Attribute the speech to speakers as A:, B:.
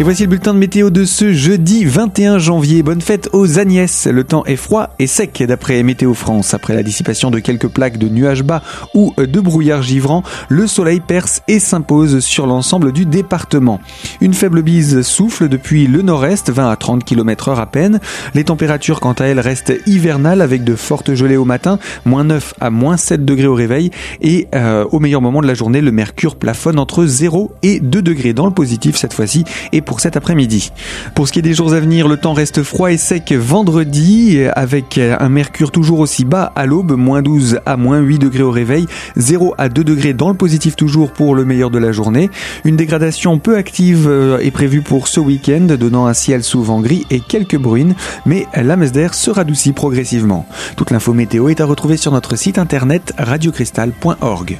A: Et voici le bulletin de météo de ce jeudi 21 janvier. Bonne fête aux Agnès. Le temps est froid et sec d'après Météo France. Après la dissipation de quelques plaques de nuages bas ou de brouillard givrant, le soleil perce et s'impose sur l'ensemble du département. Une faible bise souffle depuis le nord-est, 20 à 30 km heure à peine. Les températures quant à elles restent hivernales avec de fortes gelées au matin, moins 9 à moins 7 degrés au réveil et euh, au meilleur moment de la journée, le mercure plafonne entre 0 et 2 degrés dans le positif cette fois-ci et pour cet après-midi. Pour ce qui est des jours à venir, le temps reste froid et sec vendredi avec un mercure toujours aussi bas à l'aube, moins 12 à moins 8 degrés au réveil, 0 à 2 degrés dans le positif toujours pour le meilleur de la journée. Une dégradation peu active euh, est prévue pour ce week-end, donnant un ciel souvent gris et quelques bruines, mais la messe d'air se radoucit progressivement. Toute l'info météo est à retrouver sur notre site internet radiocristal.org.